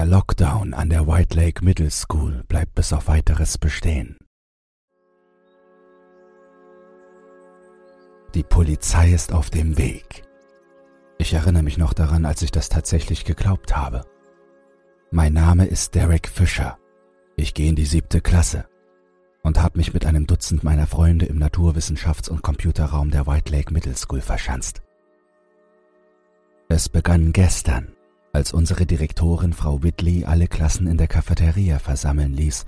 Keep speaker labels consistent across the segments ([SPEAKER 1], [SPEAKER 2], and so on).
[SPEAKER 1] Der Lockdown an der White Lake Middle School bleibt bis auf weiteres bestehen. Die Polizei ist auf dem Weg. Ich erinnere mich noch daran, als ich das tatsächlich geglaubt habe. Mein Name ist Derek Fischer. Ich gehe in die siebte Klasse und habe mich mit einem Dutzend meiner Freunde im Naturwissenschafts- und Computerraum der White Lake Middle School verschanzt. Es begann gestern, als unsere Direktorin Frau Whitley alle Klassen in der Cafeteria versammeln ließ,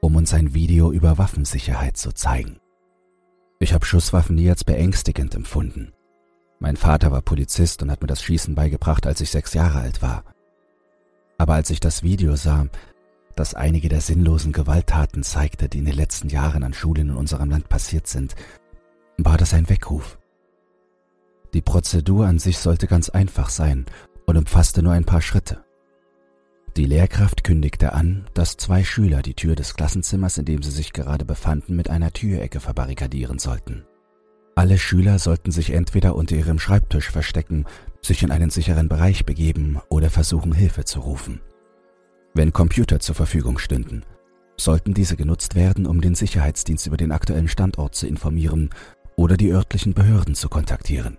[SPEAKER 1] um uns ein Video über Waffensicherheit zu zeigen. Ich habe Schusswaffen nie als beängstigend empfunden. Mein Vater war Polizist und hat mir das Schießen beigebracht, als ich sechs Jahre alt war. Aber als ich das Video sah, das einige der sinnlosen Gewalttaten zeigte, die in den letzten Jahren an Schulen in unserem Land passiert sind, war das ein Weckruf. Die Prozedur an sich sollte ganz einfach sein und umfasste nur ein paar Schritte. Die Lehrkraft kündigte an, dass zwei Schüler die Tür des Klassenzimmers, in dem sie sich gerade befanden, mit einer Türecke verbarrikadieren sollten. Alle Schüler sollten sich entweder unter ihrem Schreibtisch verstecken, sich in einen sicheren Bereich begeben oder versuchen, Hilfe zu rufen. Wenn Computer zur Verfügung stünden, sollten diese genutzt werden, um den Sicherheitsdienst über den aktuellen Standort zu informieren oder die örtlichen Behörden zu kontaktieren.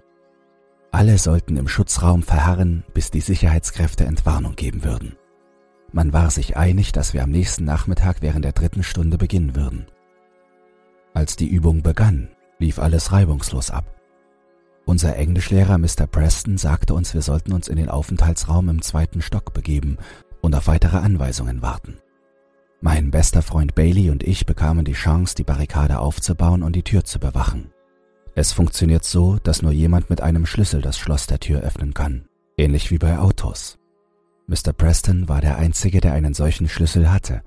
[SPEAKER 1] Alle sollten im Schutzraum verharren, bis die Sicherheitskräfte Entwarnung geben würden. Man war sich einig, dass wir am nächsten Nachmittag während der dritten Stunde beginnen würden. Als die Übung begann, lief alles reibungslos ab. Unser Englischlehrer Mr. Preston sagte uns, wir sollten uns in den Aufenthaltsraum im zweiten Stock begeben und auf weitere Anweisungen warten. Mein bester Freund Bailey und ich bekamen die Chance, die Barrikade aufzubauen und die Tür zu bewachen. Es funktioniert so, dass nur jemand mit einem Schlüssel das Schloss der Tür öffnen kann, ähnlich wie bei Autos. Mr. Preston war der Einzige, der einen solchen Schlüssel hatte,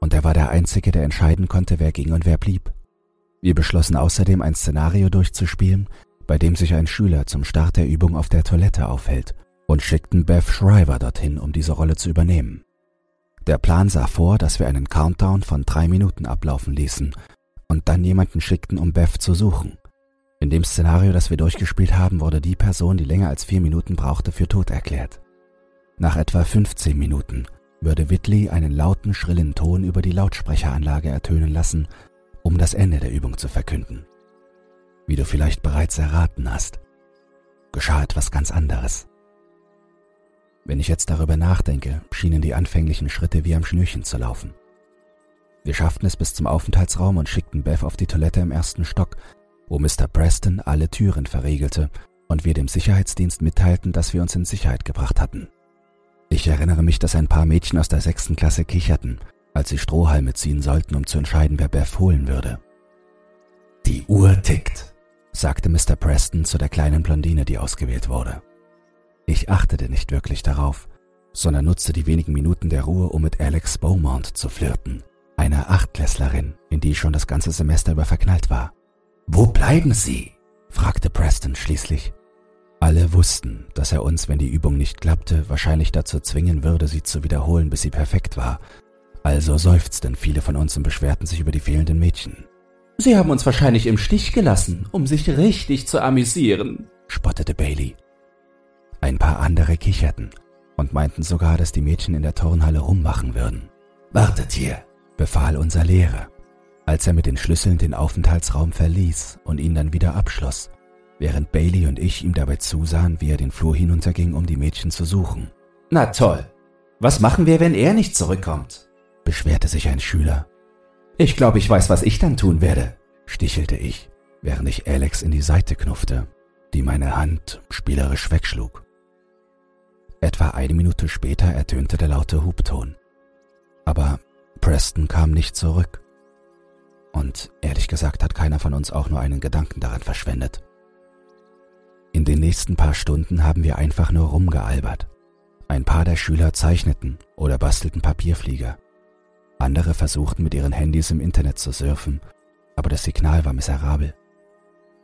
[SPEAKER 1] und er war der Einzige, der entscheiden konnte, wer ging und wer blieb. Wir beschlossen außerdem ein Szenario durchzuspielen, bei dem sich ein Schüler zum Start der Übung auf der Toilette aufhält und schickten Beth Shriver dorthin, um diese Rolle zu übernehmen. Der Plan sah vor, dass wir einen Countdown von drei Minuten ablaufen ließen und dann jemanden schickten, um Beth zu suchen. In dem Szenario, das wir durchgespielt haben, wurde die Person, die länger als vier Minuten brauchte, für tot erklärt. Nach etwa 15 Minuten würde Whitley einen lauten, schrillen Ton über die Lautsprecheranlage ertönen lassen, um das Ende der Übung zu verkünden. Wie du vielleicht bereits erraten hast, geschah etwas ganz anderes. Wenn ich jetzt darüber nachdenke, schienen die anfänglichen Schritte wie am Schnürchen zu laufen. Wir schafften es bis zum Aufenthaltsraum und schickten Beth auf die Toilette im ersten Stock, wo Mr. Preston alle Türen verriegelte und wir dem Sicherheitsdienst mitteilten, dass wir uns in Sicherheit gebracht hatten. Ich erinnere mich, dass ein paar Mädchen aus der sechsten Klasse kicherten, als sie Strohhalme ziehen sollten, um zu entscheiden, wer Beth holen würde. Die Uhr tickt, sagte Mr. Preston zu der kleinen Blondine, die ausgewählt wurde. Ich achtete nicht wirklich darauf, sondern nutzte die wenigen Minuten der Ruhe, um mit Alex Beaumont zu flirten, einer Achtklässlerin, in die ich schon das ganze Semester über verknallt war. Wo bleiben Sie? fragte Preston schließlich. Alle wussten, dass er uns, wenn die Übung nicht klappte, wahrscheinlich dazu zwingen würde, sie zu wiederholen, bis sie perfekt war. Also seufzten viele von uns und beschwerten sich über die fehlenden Mädchen.
[SPEAKER 2] Sie haben uns wahrscheinlich im Stich gelassen, um sich richtig zu amüsieren, spottete Bailey.
[SPEAKER 1] Ein paar andere kicherten und meinten sogar, dass die Mädchen in der Turnhalle rummachen würden. Wartet hier, befahl unser Lehrer als er mit den Schlüsseln den Aufenthaltsraum verließ und ihn dann wieder abschloss, während Bailey und ich ihm dabei zusahen, wie er den Flur hinunterging, um die Mädchen zu suchen.
[SPEAKER 2] Na toll. Was machen wir, wenn er nicht zurückkommt?
[SPEAKER 1] beschwerte sich ein Schüler.
[SPEAKER 2] Ich glaube, ich weiß, was ich dann tun werde,
[SPEAKER 1] stichelte ich, während ich Alex in die Seite knuffte, die meine Hand spielerisch wegschlug. Etwa eine Minute später ertönte der laute Hubton. Aber Preston kam nicht zurück. Und ehrlich gesagt hat keiner von uns auch nur einen Gedanken daran verschwendet. In den nächsten paar Stunden haben wir einfach nur rumgealbert. Ein paar der Schüler zeichneten oder bastelten Papierflieger. Andere versuchten mit ihren Handys im Internet zu surfen, aber das Signal war miserabel.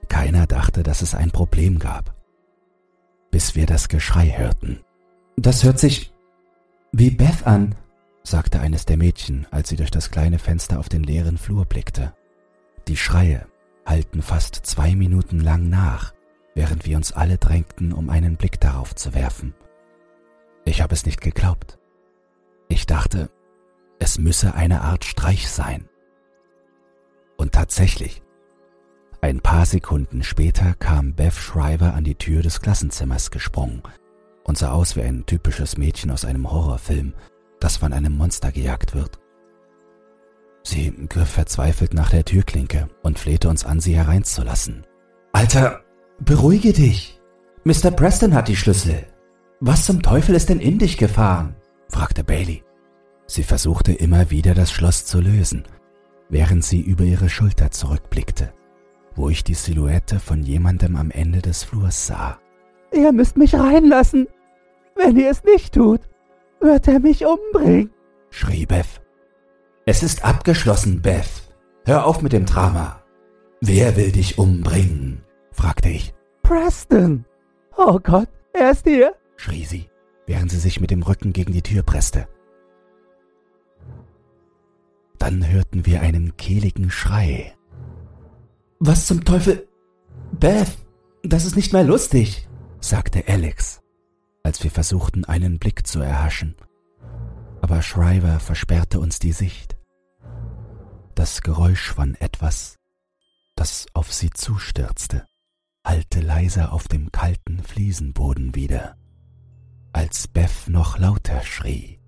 [SPEAKER 1] Keiner dachte, dass es ein Problem gab. Bis wir das Geschrei hörten.
[SPEAKER 2] Das hört sich wie Beth an,
[SPEAKER 1] sagte eines der Mädchen, als sie durch das kleine Fenster auf den leeren Flur blickte. Die Schreie hallten fast zwei Minuten lang nach, während wir uns alle drängten, um einen Blick darauf zu werfen. Ich habe es nicht geglaubt. Ich dachte, es müsse eine Art Streich sein. Und tatsächlich, ein paar Sekunden später kam Beth Shriver an die Tür des Klassenzimmers gesprungen und sah aus wie ein typisches Mädchen aus einem Horrorfilm, das von einem Monster gejagt wird. Sie griff verzweifelt nach der Türklinke und flehte uns an, sie hereinzulassen.
[SPEAKER 2] Alter, beruhige dich. Mr. Preston hat die Schlüssel. Was zum Teufel ist denn in dich gefahren?
[SPEAKER 1] fragte Bailey. Sie versuchte immer wieder das Schloss zu lösen, während sie über ihre Schulter zurückblickte, wo ich die Silhouette von jemandem am Ende des Flurs sah.
[SPEAKER 3] Ihr müsst mich reinlassen. Wenn ihr es nicht tut, wird er mich umbringen,
[SPEAKER 1] schrie Beth.
[SPEAKER 2] Es ist abgeschlossen, Beth. Hör auf mit dem Drama. Wer will dich umbringen? fragte ich.
[SPEAKER 3] Preston. Oh Gott, er ist hier,
[SPEAKER 1] schrie sie, während sie sich mit dem Rücken gegen die Tür presste. Dann hörten wir einen kehligen Schrei.
[SPEAKER 2] Was zum Teufel? Beth, das ist nicht mehr lustig,
[SPEAKER 1] sagte Alex, als wir versuchten, einen Blick zu erhaschen. Aber Shriver versperrte uns die Sicht. Das Geräusch von etwas, das auf sie zustürzte, hallte leise auf dem kalten Fliesenboden wieder, als Beth noch lauter schrie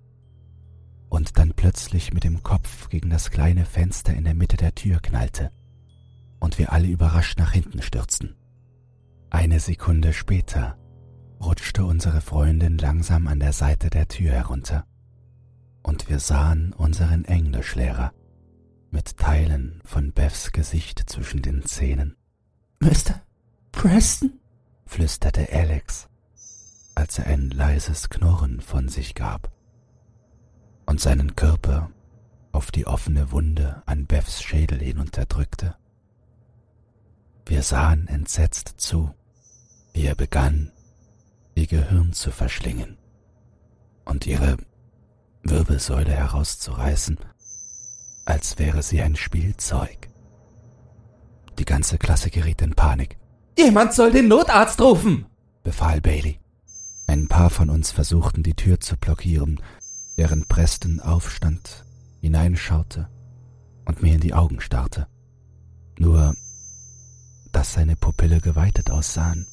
[SPEAKER 1] und dann plötzlich mit dem Kopf gegen das kleine Fenster in der Mitte der Tür knallte und wir alle überrascht nach hinten stürzten. Eine Sekunde später rutschte unsere Freundin langsam an der Seite der Tür herunter und wir sahen unseren Englischlehrer mit Teilen von Beths Gesicht zwischen den Zähnen.
[SPEAKER 2] Mr. Preston?
[SPEAKER 1] flüsterte Alex, als er ein leises Knurren von sich gab und seinen Körper auf die offene Wunde an Beths Schädel hinunterdrückte. Wir sahen entsetzt zu, wie er begann, ihr Gehirn zu verschlingen und ihre Wirbelsäule herauszureißen, als wäre sie ein Spielzeug. Die ganze Klasse geriet in Panik.
[SPEAKER 2] Jemand soll den Notarzt rufen,
[SPEAKER 1] befahl Bailey. Ein paar von uns versuchten die Tür zu blockieren, während Preston aufstand, hineinschaute und mir in die Augen starrte. Nur, dass seine Pupille geweitet aussahen,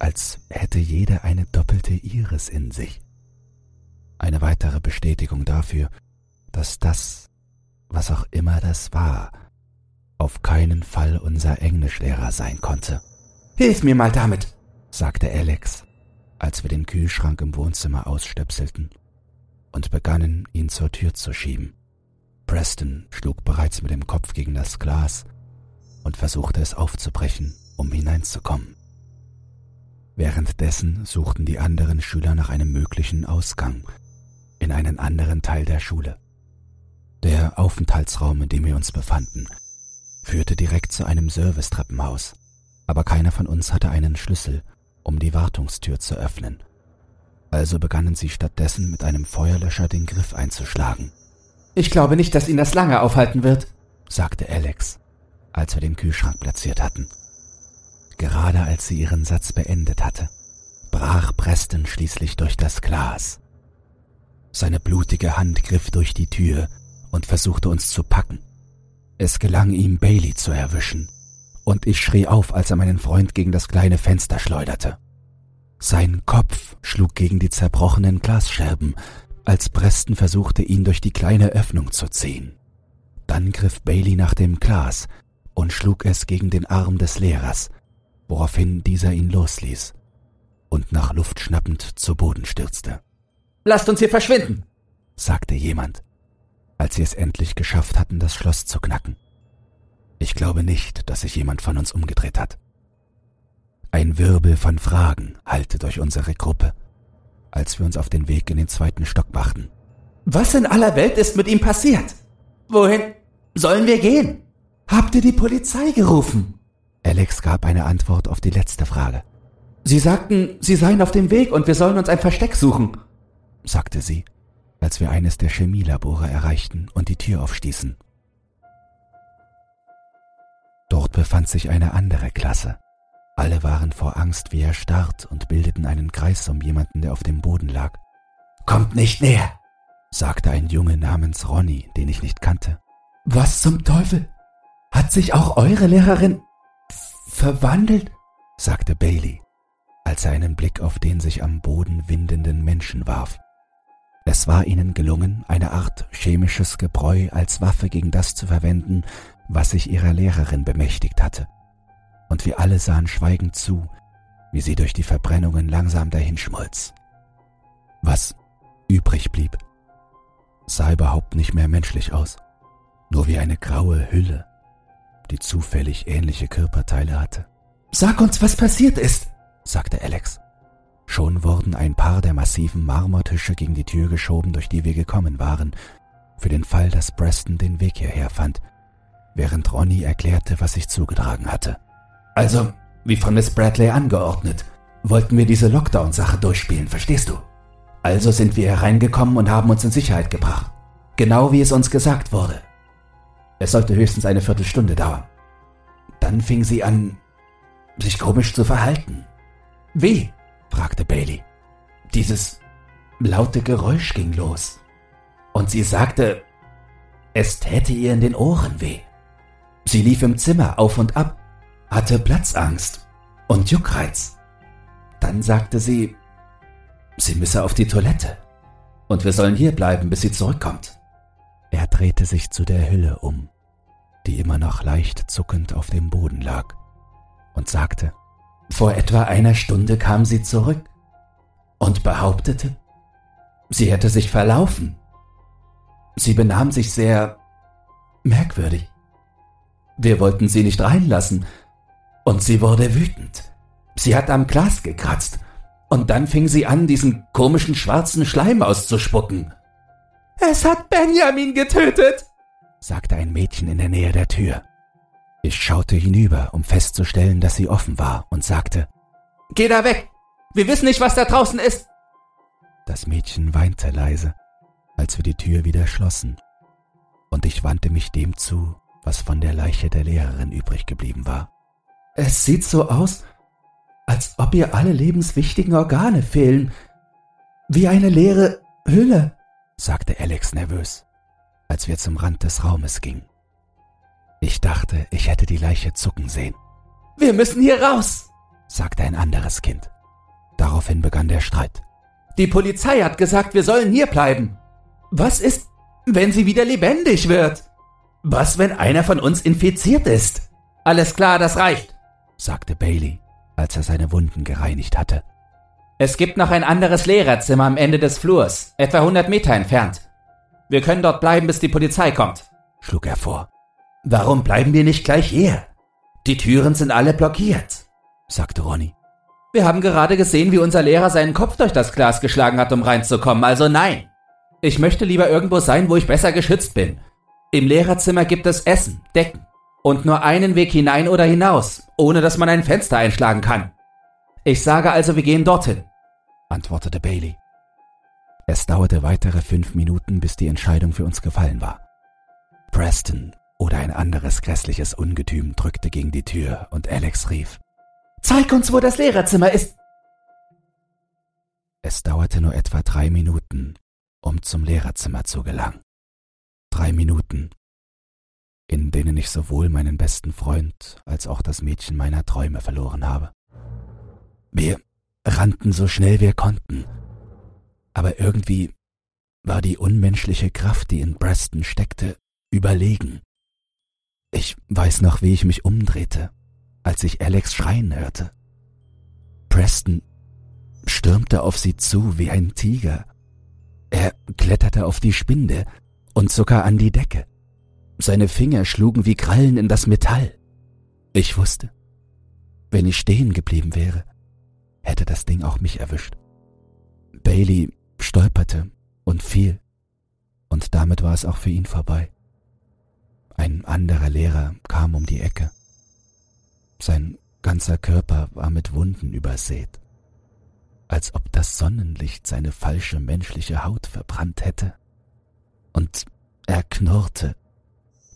[SPEAKER 1] als hätte jede eine doppelte Iris in sich. Eine weitere Bestätigung dafür, dass das, was auch immer das war, auf keinen Fall unser Englischlehrer sein konnte.
[SPEAKER 2] Hilf mir mal damit,
[SPEAKER 1] sagte Alex, als wir den Kühlschrank im Wohnzimmer ausstöpselten und begannen, ihn zur Tür zu schieben. Preston schlug bereits mit dem Kopf gegen das Glas und versuchte es aufzubrechen, um hineinzukommen. Währenddessen suchten die anderen Schüler nach einem möglichen Ausgang in einen anderen Teil der Schule. Der Aufenthaltsraum, in dem wir uns befanden, führte direkt zu einem Servicetreppenhaus, aber keiner von uns hatte einen Schlüssel, um die Wartungstür zu öffnen. Also begannen sie stattdessen mit einem Feuerlöscher den Griff einzuschlagen.
[SPEAKER 2] Ich glaube nicht, dass ihn das lange aufhalten wird,
[SPEAKER 1] sagte Alex, als wir den Kühlschrank platziert hatten. Gerade als sie ihren Satz beendet hatte, brach Preston schließlich durch das Glas. Seine blutige Hand griff durch die Tür und versuchte uns zu packen. Es gelang ihm, Bailey zu erwischen, und ich schrie auf, als er meinen Freund gegen das kleine Fenster schleuderte. Sein Kopf schlug gegen die zerbrochenen Glasscherben, als Preston versuchte, ihn durch die kleine Öffnung zu ziehen. Dann griff Bailey nach dem Glas und schlug es gegen den Arm des Lehrers, woraufhin dieser ihn losließ und nach Luft schnappend zu Boden stürzte.
[SPEAKER 2] Lasst uns hier verschwinden,
[SPEAKER 1] sagte jemand, als sie es endlich geschafft hatten, das Schloss zu knacken. Ich glaube nicht, dass sich jemand von uns umgedreht hat. Ein Wirbel von Fragen hallte durch unsere Gruppe, als wir uns auf den Weg in den zweiten Stock machten.
[SPEAKER 2] Was in aller Welt ist mit ihm passiert? Wohin sollen wir gehen? Habt ihr die Polizei gerufen?
[SPEAKER 1] Alex gab eine Antwort auf die letzte Frage.
[SPEAKER 2] Sie sagten, sie seien auf dem Weg und wir sollen uns ein Versteck suchen
[SPEAKER 1] sagte sie, als wir eines der Chemielabore erreichten und die Tür aufstießen. Dort befand sich eine andere Klasse. Alle waren vor Angst wie erstarrt und bildeten einen Kreis um jemanden, der auf dem Boden lag.
[SPEAKER 2] Kommt nicht näher,
[SPEAKER 1] sagte ein Junge namens Ronny, den ich nicht kannte.
[SPEAKER 2] Was zum Teufel? Hat sich auch eure Lehrerin verwandelt?
[SPEAKER 1] sagte Bailey, als er einen Blick auf den sich am Boden windenden Menschen warf. Es war ihnen gelungen, eine Art chemisches Gebräu als Waffe gegen das zu verwenden, was sich ihrer Lehrerin bemächtigt hatte. Und wir alle sahen schweigend zu, wie sie durch die Verbrennungen langsam dahinschmolz. Was übrig blieb, sah überhaupt nicht mehr menschlich aus, nur wie eine graue Hülle, die zufällig ähnliche Körperteile hatte.
[SPEAKER 2] Sag uns, was passiert ist,
[SPEAKER 1] sagte Alex. Schon wurden ein paar der massiven Marmortische gegen die Tür geschoben, durch die wir gekommen waren, für den Fall, dass Preston den Weg hierher fand, während Ronny erklärte, was sich zugetragen hatte.
[SPEAKER 2] Also, wie von Miss Bradley angeordnet, wollten wir diese Lockdown-Sache durchspielen, verstehst du? Also sind wir hereingekommen und haben uns in Sicherheit gebracht. Genau wie es uns gesagt wurde. Es sollte höchstens eine Viertelstunde dauern. Dann fing sie an, sich komisch zu verhalten.
[SPEAKER 1] Wie? fragte Bailey.
[SPEAKER 2] Dieses laute Geräusch ging los. Und sie sagte, es täte ihr in den Ohren weh. Sie lief im Zimmer auf und ab, hatte Platzangst und Juckreiz. Dann sagte sie, sie müsse auf die Toilette und wir sollen hier bleiben, bis sie zurückkommt.
[SPEAKER 1] Er drehte sich zu der Hülle um, die immer noch leicht zuckend auf dem Boden lag, und sagte,
[SPEAKER 2] vor etwa einer Stunde kam sie zurück und behauptete, sie hätte sich verlaufen. Sie benahm sich sehr merkwürdig. Wir wollten sie nicht reinlassen, und sie wurde wütend. Sie hat am Glas gekratzt, und dann fing sie an, diesen komischen schwarzen Schleim auszuspucken.
[SPEAKER 3] Es hat Benjamin getötet,
[SPEAKER 1] sagte ein Mädchen in der Nähe der Tür. Ich schaute hinüber, um festzustellen, dass sie offen war, und sagte,
[SPEAKER 3] Geh da weg! Wir wissen nicht, was da draußen ist!
[SPEAKER 1] Das Mädchen weinte leise, als wir die Tür wieder schlossen, und ich wandte mich dem zu, was von der Leiche der Lehrerin übrig geblieben war.
[SPEAKER 2] Es sieht so aus, als ob ihr alle lebenswichtigen Organe fehlen, wie eine leere Hülle,
[SPEAKER 1] sagte Alex nervös, als wir zum Rand des Raumes gingen. Ich dachte, ich hätte die Leiche zucken sehen.
[SPEAKER 3] Wir müssen hier raus,
[SPEAKER 1] sagte ein anderes Kind. Daraufhin begann der Streit.
[SPEAKER 3] Die Polizei hat gesagt, wir sollen hier bleiben. Was ist, wenn sie wieder lebendig wird?
[SPEAKER 2] Was, wenn einer von uns infiziert ist?
[SPEAKER 3] Alles klar, das reicht,
[SPEAKER 1] sagte Bailey, als er seine Wunden gereinigt hatte.
[SPEAKER 3] Es gibt noch ein anderes Lehrerzimmer am Ende des Flurs, etwa 100 Meter entfernt. Wir können dort bleiben, bis die Polizei kommt, schlug er vor.
[SPEAKER 2] Warum bleiben wir nicht gleich hier? Die Türen sind alle blockiert, sagte Ronny.
[SPEAKER 3] Wir haben gerade gesehen, wie unser Lehrer seinen Kopf durch das Glas geschlagen hat, um reinzukommen, also nein. Ich möchte lieber irgendwo sein, wo ich besser geschützt bin. Im Lehrerzimmer gibt es Essen, Decken und nur einen Weg hinein oder hinaus, ohne dass man ein Fenster einschlagen kann. Ich sage also, wir gehen dorthin, antwortete Bailey.
[SPEAKER 1] Es dauerte weitere fünf Minuten, bis die Entscheidung für uns gefallen war. Preston oder ein anderes grässliches Ungetüm drückte gegen die Tür und Alex rief,
[SPEAKER 3] Zeig uns, wo das Lehrerzimmer ist!
[SPEAKER 1] Es dauerte nur etwa drei Minuten, um zum Lehrerzimmer zu gelangen. Drei Minuten, in denen ich sowohl meinen besten Freund als auch das Mädchen meiner Träume verloren habe. Wir rannten so schnell wir konnten, aber irgendwie war die unmenschliche Kraft, die in Preston steckte, überlegen. Ich weiß noch, wie ich mich umdrehte, als ich Alex schreien hörte. Preston stürmte auf sie zu wie ein Tiger. Er kletterte auf die Spinde und sogar an die Decke. Seine Finger schlugen wie Krallen in das Metall. Ich wusste, wenn ich stehen geblieben wäre, hätte das Ding auch mich erwischt. Bailey stolperte und fiel, und damit war es auch für ihn vorbei. Ein anderer Lehrer kam um die Ecke. Sein ganzer Körper war mit Wunden übersät, als ob das Sonnenlicht seine falsche menschliche Haut verbrannt hätte. Und er knurrte,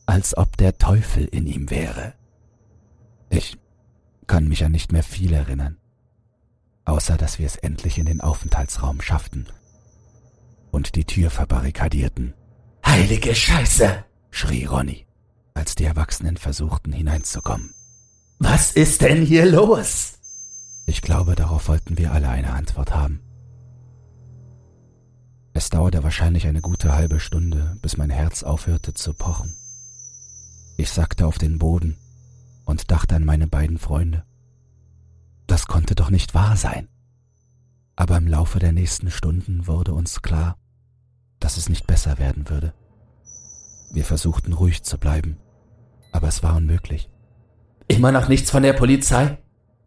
[SPEAKER 1] als ob der Teufel in ihm wäre. Ich kann mich an nicht mehr viel erinnern, außer dass wir es endlich in den Aufenthaltsraum schafften und die Tür verbarrikadierten.
[SPEAKER 2] Heilige Scheiße!
[SPEAKER 1] schrie Ronny, als die Erwachsenen versuchten hineinzukommen.
[SPEAKER 2] Was ist denn hier los?
[SPEAKER 1] Ich glaube, darauf wollten wir alle eine Antwort haben. Es dauerte wahrscheinlich eine gute halbe Stunde, bis mein Herz aufhörte zu pochen. Ich sackte auf den Boden und dachte an meine beiden Freunde. Das konnte doch nicht wahr sein. Aber im Laufe der nächsten Stunden wurde uns klar, dass es nicht besser werden würde. Wir versuchten ruhig zu bleiben, aber es war unmöglich.
[SPEAKER 2] Immer noch nichts von der Polizei?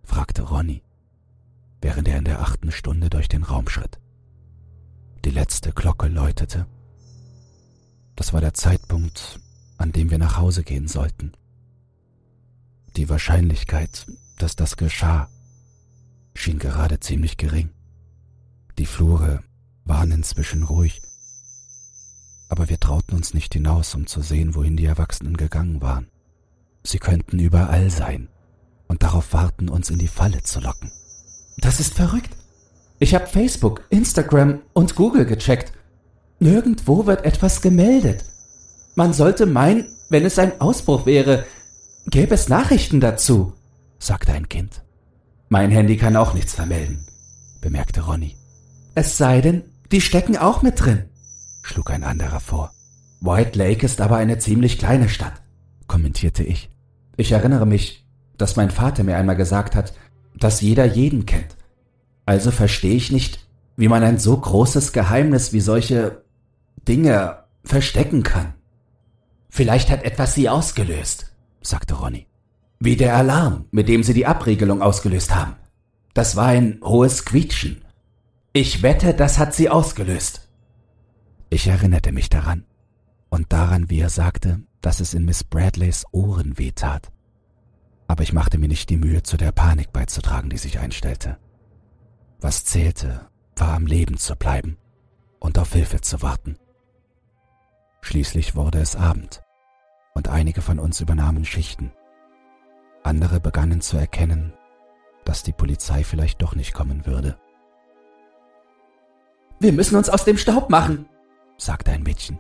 [SPEAKER 1] fragte Ronny, während er in der achten Stunde durch den Raum schritt. Die letzte Glocke läutete. Das war der Zeitpunkt, an dem wir nach Hause gehen sollten. Die Wahrscheinlichkeit, dass das geschah, schien gerade ziemlich gering. Die Flure waren inzwischen ruhig, aber wir trauten uns nicht hinaus, um zu sehen, wohin die Erwachsenen gegangen waren. Sie könnten überall sein und darauf warten, uns in die Falle zu locken.
[SPEAKER 2] Das ist verrückt. Ich habe Facebook, Instagram und Google gecheckt. Nirgendwo wird etwas gemeldet. Man sollte meinen, wenn es ein Ausbruch wäre, gäbe es Nachrichten dazu, sagte ein Kind. Mein Handy kann auch nichts vermelden, bemerkte Ronny. Es sei denn, die stecken auch mit drin, schlug ein anderer vor. White Lake ist aber eine ziemlich kleine Stadt, kommentierte ich. Ich erinnere mich, dass mein Vater mir einmal gesagt hat, dass jeder jeden kennt. Also verstehe ich nicht, wie man ein so großes Geheimnis wie solche Dinge verstecken kann. Vielleicht hat etwas sie ausgelöst, sagte Ronny. Wie der Alarm, mit dem sie die Abriegelung ausgelöst haben. Das war ein hohes Quietschen. Ich wette, das hat sie ausgelöst.
[SPEAKER 1] Ich erinnerte mich daran und daran, wie er sagte, dass es in Miss Bradleys Ohren wehtat. Aber ich machte mir nicht die Mühe, zu der Panik beizutragen, die sich einstellte. Was zählte, war am Leben zu bleiben und auf Hilfe zu warten. Schließlich wurde es Abend und einige von uns übernahmen Schichten. Andere begannen zu erkennen, dass die Polizei vielleicht doch nicht kommen würde.
[SPEAKER 2] Wir müssen uns aus dem Staub machen, sagte ein Mädchen.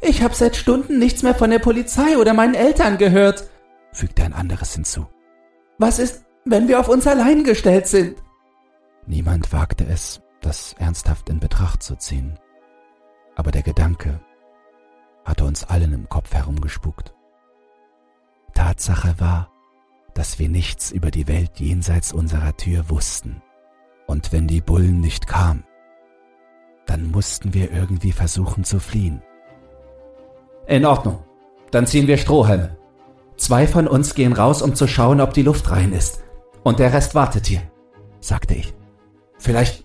[SPEAKER 2] Ich habe seit Stunden nichts mehr von der Polizei oder meinen Eltern gehört, fügte ein anderes hinzu. Was ist, wenn wir auf uns allein gestellt sind?
[SPEAKER 1] Niemand wagte es, das ernsthaft in Betracht zu ziehen. Aber der Gedanke hatte uns allen im Kopf herumgespukt. Tatsache war, dass wir nichts über die Welt jenseits unserer Tür wussten. Und wenn die Bullen nicht kamen, dann mussten wir irgendwie versuchen zu fliehen.
[SPEAKER 2] In Ordnung. Dann ziehen wir Strohhalme. Zwei von uns gehen raus, um zu schauen, ob die Luft rein ist. Und der Rest wartet hier, sagte ich. Vielleicht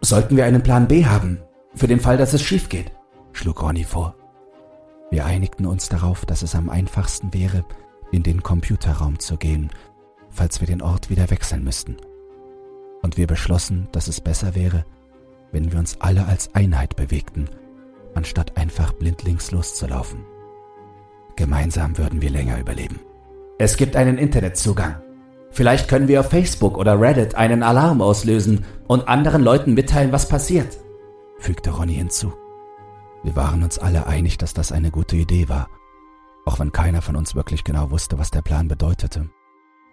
[SPEAKER 2] sollten wir einen Plan B haben, für den Fall, dass es schief geht, schlug Ronny vor.
[SPEAKER 1] Wir einigten uns darauf, dass es am einfachsten wäre, in den Computerraum zu gehen, falls wir den Ort wieder wechseln müssten. Und wir beschlossen, dass es besser wäre, wenn wir uns alle als Einheit bewegten, anstatt einfach blindlings loszulaufen. Gemeinsam würden wir länger überleben.
[SPEAKER 2] Es gibt einen Internetzugang, Vielleicht können wir auf Facebook oder Reddit einen Alarm auslösen und anderen Leuten mitteilen, was passiert,
[SPEAKER 1] fügte Ronny hinzu. Wir waren uns alle einig, dass das eine gute Idee war, auch wenn keiner von uns wirklich genau wusste, was der Plan bedeutete.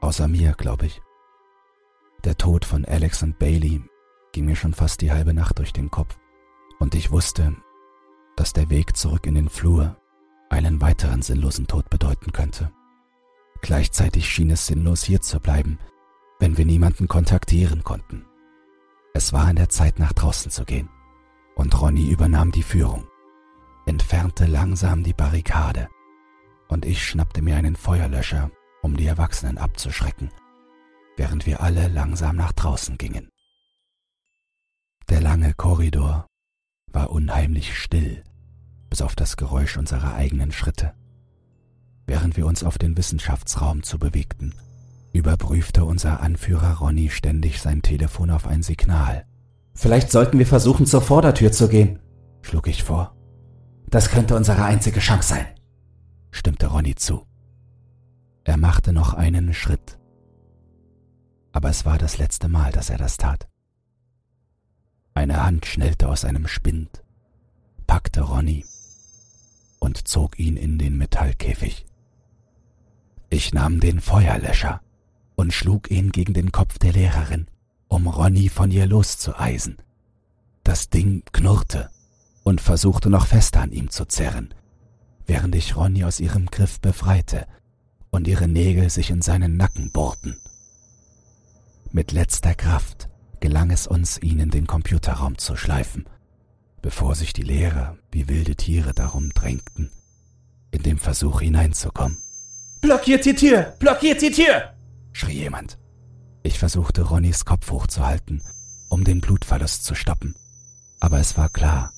[SPEAKER 1] Außer mir, glaube ich. Der Tod von Alex und Bailey ging mir schon fast die halbe Nacht durch den Kopf, und ich wusste, dass der Weg zurück in den Flur einen weiteren sinnlosen Tod bedeuten könnte. Gleichzeitig schien es sinnlos hier zu bleiben, wenn wir niemanden kontaktieren konnten. Es war an der Zeit, nach draußen zu gehen, und Ronny übernahm die Führung, entfernte langsam die Barrikade, und ich schnappte mir einen Feuerlöscher, um die Erwachsenen abzuschrecken, während wir alle langsam nach draußen gingen. Der lange Korridor war unheimlich still, bis auf das Geräusch unserer eigenen Schritte. Während wir uns auf den Wissenschaftsraum zu bewegten, überprüfte unser Anführer Ronny ständig sein Telefon auf ein Signal.
[SPEAKER 2] Vielleicht sollten wir versuchen, zur Vordertür zu gehen, schlug ich vor. Das könnte unsere einzige Chance sein,
[SPEAKER 1] stimmte Ronny zu. Er machte noch einen Schritt. Aber es war das letzte Mal, dass er das tat. Eine Hand schnellte aus einem Spind ergriffte Ronny und zog ihn in den Metallkäfig. Ich nahm den Feuerlöscher und schlug ihn gegen den Kopf der Lehrerin, um Ronny von ihr loszueisen. Das Ding knurrte und versuchte noch fester an ihm zu zerren, während ich Ronny aus ihrem Griff befreite und ihre Nägel sich in seinen Nacken bohrten. Mit letzter Kraft gelang es uns, ihn in den Computerraum zu schleifen, bevor sich die Lehrer wie wilde Tiere darum drängten, in dem Versuch hineinzukommen.
[SPEAKER 3] Blockiert die Tür! Blockiert die Tür!
[SPEAKER 1] schrie jemand. Ich versuchte Ronnys Kopf hochzuhalten, um den Blutverlust zu stoppen, aber es war klar,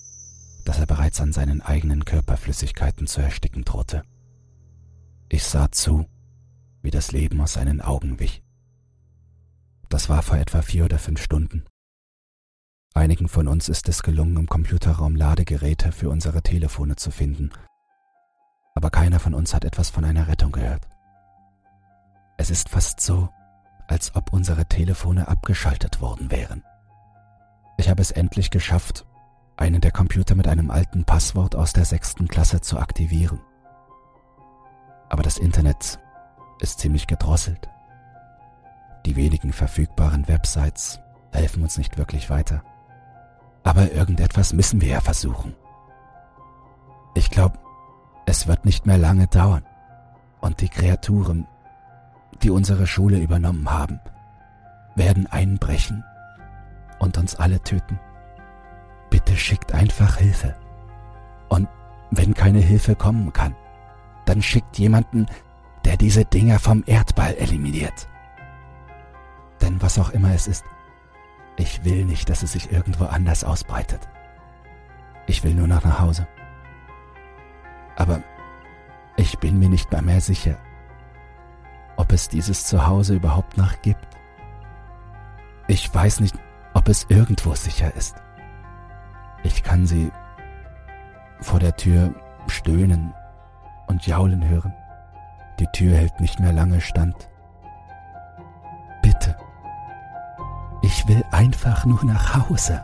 [SPEAKER 1] dass er bereits an seinen eigenen Körperflüssigkeiten zu ersticken drohte. Ich sah zu, wie das Leben aus seinen Augen wich. Das war vor etwa vier oder fünf Stunden. Einigen von uns ist es gelungen, im Computerraum Ladegeräte für unsere Telefone zu finden, aber keiner von uns hat etwas von einer Rettung gehört. Es ist fast so, als ob unsere Telefone abgeschaltet worden wären. Ich habe es endlich geschafft, einen der Computer mit einem alten Passwort aus der sechsten Klasse zu aktivieren. Aber das Internet ist ziemlich gedrosselt. Die wenigen verfügbaren Websites helfen uns nicht wirklich weiter. Aber irgendetwas müssen wir ja versuchen. Ich glaube, es wird nicht mehr lange dauern und die Kreaturen, die unsere Schule übernommen haben, werden einbrechen und uns alle töten. Bitte schickt einfach Hilfe. Und wenn keine Hilfe kommen kann, dann schickt jemanden, der diese Dinger vom Erdball eliminiert. Denn was auch immer es ist, ich will nicht, dass es sich irgendwo anders ausbreitet. Ich will nur noch nach Hause. Aber ich bin mir nicht mal mehr sicher, ob es dieses Zuhause überhaupt noch gibt. Ich weiß nicht, ob es irgendwo sicher ist. Ich kann sie vor der Tür stöhnen und jaulen hören. Die Tür hält nicht mehr lange stand. Bitte, ich will einfach nur nach Hause.